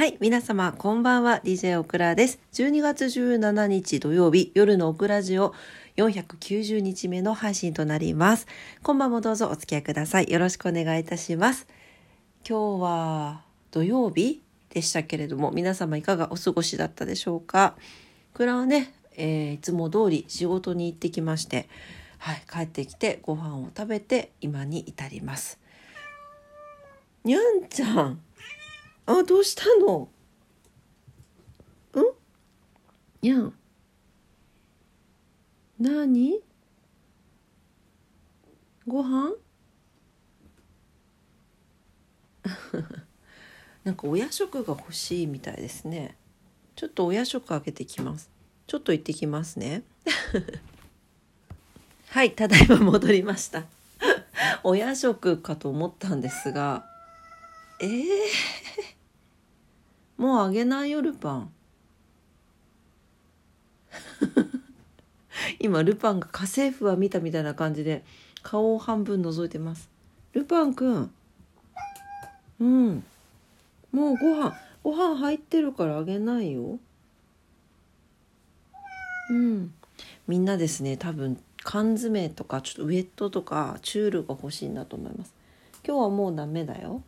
はい、皆様、こんばんは。DJ オクラです。12月17日土曜日、夜のオクラジオ490日目の配信となります。今晩もどうぞお付き合いください。よろしくお願いいたします。今日は土曜日でしたけれども、皆様いかがお過ごしだったでしょうか？オクラはね、えーいつも通り仕事に行ってきまして、はい、帰ってきてご飯を食べて今に至ります。にゃんちゃん。あ、どうしたの？ん？にゃん。なにご飯？なんかお夜食が欲しいみたいですね。ちょっとお夜食あげてきます。ちょっと行ってきますね。はい、ただいま戻りました。お夜食かと思ったんですが、えー、もうあげないよルパン。今ルパンが家政婦は見たみたいな感じで顔を半分覗いてます。ルパンくん。うん。もうご飯ご飯入ってるからあげないよ。うん。みんなですね多分缶詰とかちょっとウェットとかチュールが欲しいんだと思います。今日はもうダメだよ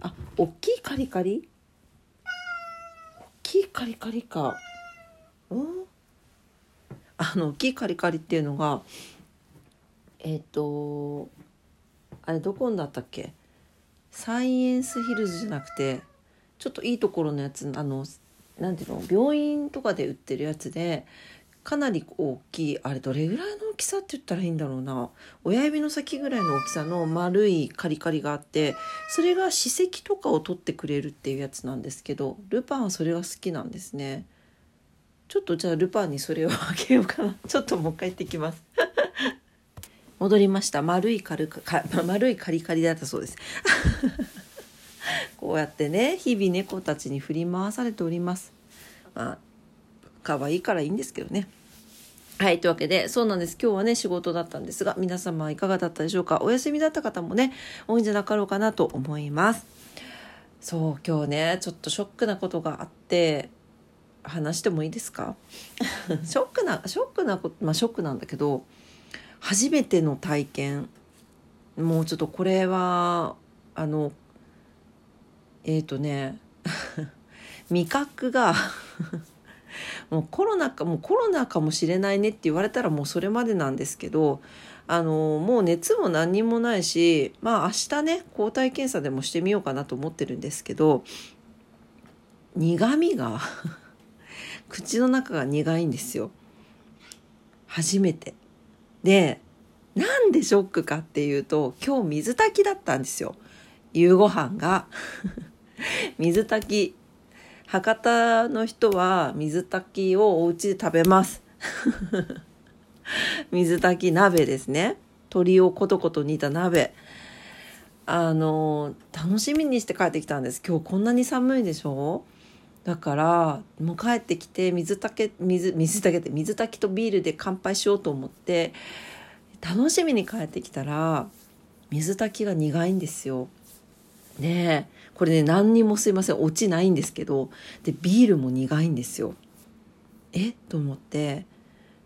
あ、大きいカリカリ？大きいカリカリか。うん？あの、大きいカリカリっていうのが、えっ、と、あれどこんだったっけ？サイエンスヒルズじゃなくて、ちょっといいところのやつ、あの、なんていうの、病院とかで売ってるやつで、かなり大きいあれどれぐらいの大きさって言ったらいいんだろうな。親指の先ぐらいの大きさの丸いカリカリがあってそれが歯石とかを取ってくれるっていうやつなんですけどルパンはそれが好きなんですね。ちょっとじゃあルパンにそれをあげようかな。ちょっともう一回行ってきます。戻りました。丸いカルカか丸いカリカリだったそうです。こうやってね日々猫たちに振り回されております。まあ可愛いからいいんですけどねはい。というわけで、そうなんです。今日はね、仕事だったんですが、皆様いかがだったでしょうか？お休みだった方もね、多いんじゃなかろうかなと思います。そう、今日ね、ちょっとショックなことがあって、話してもいいですか？ショックな、ショックなこと、まあショックなんだけど、初めての体験、もうちょっとこれは、あの、えっ、ー、とね、味覚が もうコロナかもうコロナかもしれないねって言われたらもうそれまでなんですけどあのもう熱も何にもないしまあ明日ね抗体検査でもしてみようかなと思ってるんですけど苦みが 口の中が苦いんですよ。初めて。でなんでショックかっていうと今日水炊きだったんですよ。夕ご飯が。水炊き博多の人は水炊きをお家で食べます。水炊き鍋ですね。鶏をコトコト煮た鍋。あの、楽しみにして帰ってきたんです。今日こんなに寒いでしょ？だから、もう帰ってきて水炊き、水、水炊きって水炊きとビールで乾杯しようと思って、楽しみに帰ってきたら、水炊きが苦いんですよ。ねえ。これね、何にもすいません、落ちないんですけど、で、ビールも苦いんですよ。え？と思って。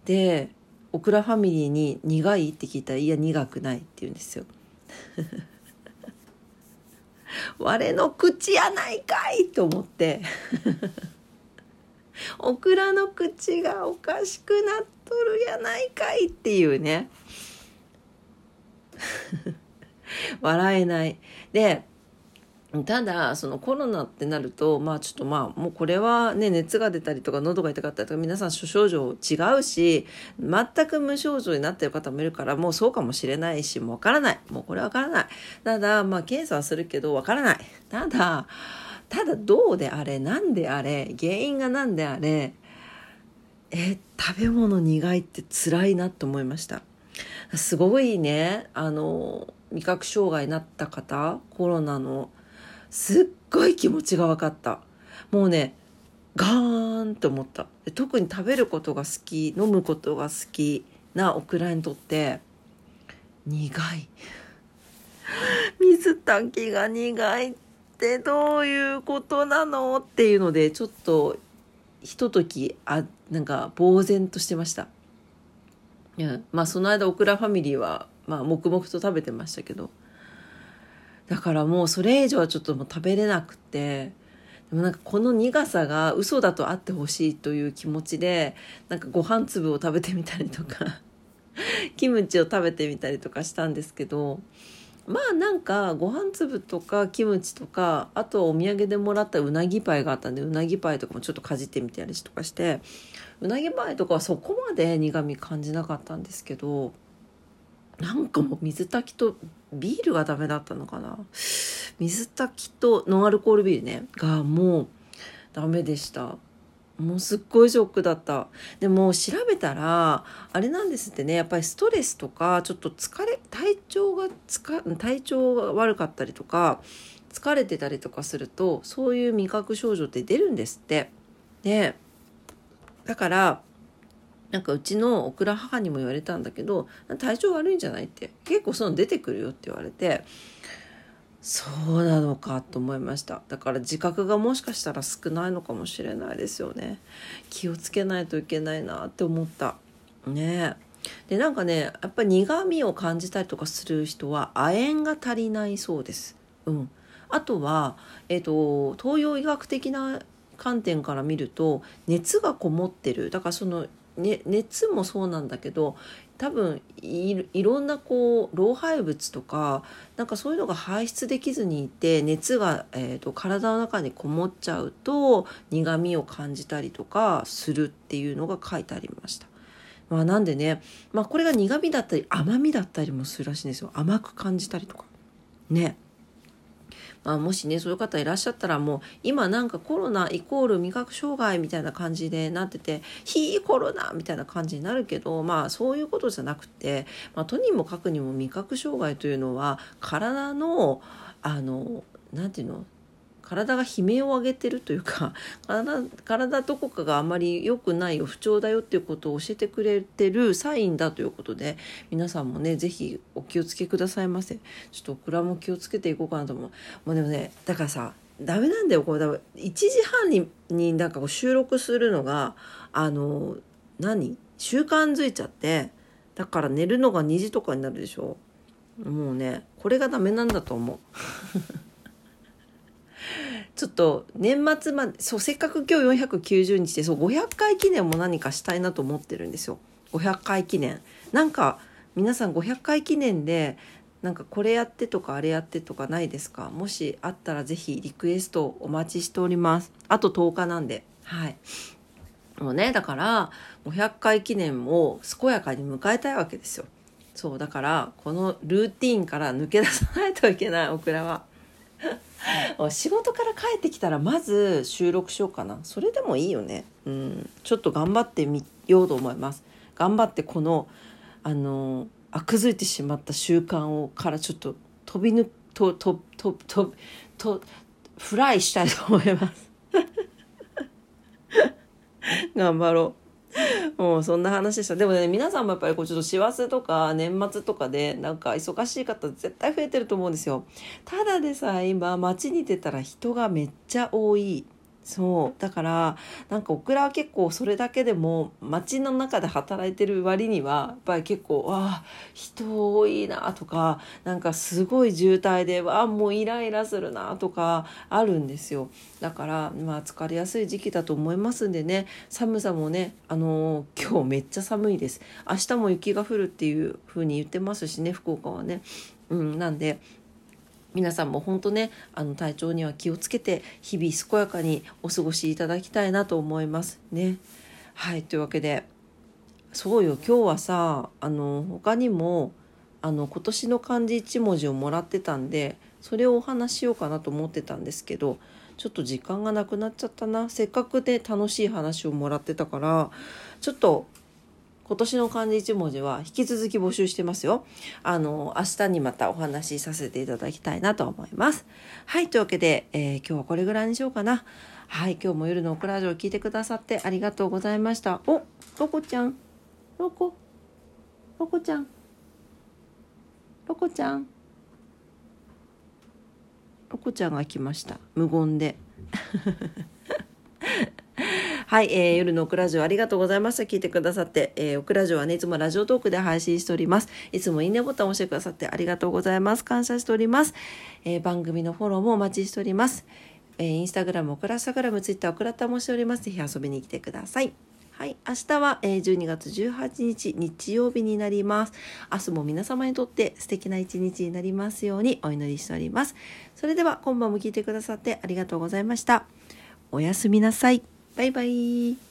で、オクラファミリーに苦いって聞いたら、いや、苦くないって言うんですよ。我の口やないかいと思って。オクラの口がおかしくなっとるやないかいっていうね。笑えない。で、ただそのコロナってなるとまあちょっとまあもうこれはね熱が出たりとか喉が痛かったりとか皆さん諸症状違うし全く無症状になってる方もいるからもうそうかもしれないしもうわからない。もうこれわからない。ただまあ検査はするけどわからない。ただただどうであれ何であれ原因が何であれえ食べ物苦いって辛いなと思いました。すごいねあの味覚障害になった方コロナのすっごい気持ちが分かった。もうねガーンと思った。特に食べることが好き飲むことが好きなオクラにとって苦い。水 水炊きが苦いってどういうことなのっていうのでちょっとひとときあなんか呆然としてました。うん、まあその間オクラファミリーはまあ黙々と食べてましたけど。だからもうそれ以上はちょっともう食べれなくてでもなんかこの苦さが嘘だとあってほしいという気持ちでなんかご飯粒を食べてみたりとか キムチを食べてみたりとかしたんですけどまあなんかご飯粒とかキムチとかあとお土産でもらったうなぎパイがあったんでうなぎパイとかもちょっとかじってみたりとかしてうなぎパイとかはそこまで苦み感じなかったんですけどなんかもう水炊きとビールがダメだったのかな。水炊きとノンアルコールビールね。がもうダメでした。もうすっごいショックだった。でも調べたらあれなんですってね。やっぱりストレスとかちょっと疲れ体調がつか体調が悪かったりとか疲れてたりとかするとそういう味覚症状って出るんですって。でだからなんかうちのオクラ母にも言われたんだけど体調悪いんじゃないって結構そういうの出てくるよって言われてそうなのかと思いました。だから自覚がもしかしたら少ないのかもしれないですよね。気をつけないといけないなって思った。ね。でなんかねやっぱり苦味を感じたりとかする人は亜鉛が足りないそうです。うん。あとは、えー、と東洋医学的な観点から見ると熱がこもってる。だからその、ね、熱もそうなんだけど多分いろんなこう老廃物とかなんかそういうのが排出できずにいて熱が、えーと、体の中にこもっちゃうと苦みを感じたりとかするっていうのが書いてありました。まあ、なんでね、まあ、これが苦みだったり甘みだったりもするらしいんですよ甘く感じたりとかね。まあ、もしねそういう方いらっしゃったらもう今なんかコロナイコール味覚障害みたいな感じでなってて「非コロナ」みたいな感じになるけどまあそういうことじゃなくて、まあ、とにもかくにも味覚障害というのは体のあの何て言うの？体が悲鳴を上げてるというか 体体どこかがあまり良くないよ不調だよっていうことを教えてくれてるサインだということで皆さんもね是非お気をつけくださいませ。ちょっとオクラも気をつけていこうかなと思う。もうでもねだからさダメなんだよこれ。1時半にになんかこう収録するのがあの何？習慣づいちゃってだから寝るのが2時とかになるでしょ。もうねこれがダメなんだと思う。ちょっと年末までそうせっかく今日490日でそう500回記念も何かしたいなと思ってるんですよ。500回記念。なんか皆さん500回記念でなんかこれやってとかあれやってとかないですか？もしあったら是非リクエストお待ちしております。あと10日なんで。はい。もうねだから500回記念を健やかに迎えたいわけですよ。そうだからこのルーティンから抜け出さないといけないオクラは。仕事から帰ってきたらまず収録しようかな。それでもいいよね。うん。ちょっと頑張ってみようと思います。頑張ってこのあの悪づいてしまった習慣をからちょっと飛びぬとととととフライしたいと思います頑張ろうもうそんな話でした。でもね、皆さんもやっぱりこうちょっと師走とか年末とかでなんか忙しい方絶対増えてると思うんですよ。ただでさえ今街に出たら人がめっちゃ多い。そう。だからなんかオクラは結構それだけでも街の中で働いてる割にはやっぱり結構わあ人多いなとかなんかすごい渋滞でわあもうイライラするなとかあるんですよ。だからまあ疲れやすい時期だと思いますんでね寒さもねあのー、今日めっちゃ寒いです。明日も雪が降るっていう風に言ってますしね福岡はね。うんなんで皆さんも本当ねあの体調には気をつけて日々健やかにお過ごしいただきたいなと思いますね。はいというわけでそうよ今日はさあの他にもあの今年の漢字1文字をもらってたんでそれをお話ししようかなと思ってたんですけどちょっと時間がなくなっちゃったなせっかくで楽しい話をもらってたからちょっと今年の漢字一文字は引き続き募集してますよ。あの、明日にまたお話しさせていただきたいなと思います。はい、というわけで、えー、今日はこれぐらいにしようかな。はい、今日も夜のオクラジオを聞いてくださってありがとうございました。お、ロコちゃん。ロコ。ロコちゃん。ロコちゃん。ロコちゃんが来ました無言ではい、えー、夜のオクラジオありがとうございました。聞いてくださって、えー、オクラジオはね、いつもラジオトークで配信しております。いつもいいねボタンを押してくださってありがとうございます。感謝しております。えー、番組のフォローもお待ちしております。えー、インスタグラム、オクラスタグラム、ツイッター、オクラタもしております。ぜひ遊びに来てください。はい、明日は、え、12月18日日曜日になります。明日も皆様にとって素敵な一日になりますようにお祈りしております。それでは今晩も聞いてくださってありがとうございました。おやすみなさい。バイバイ。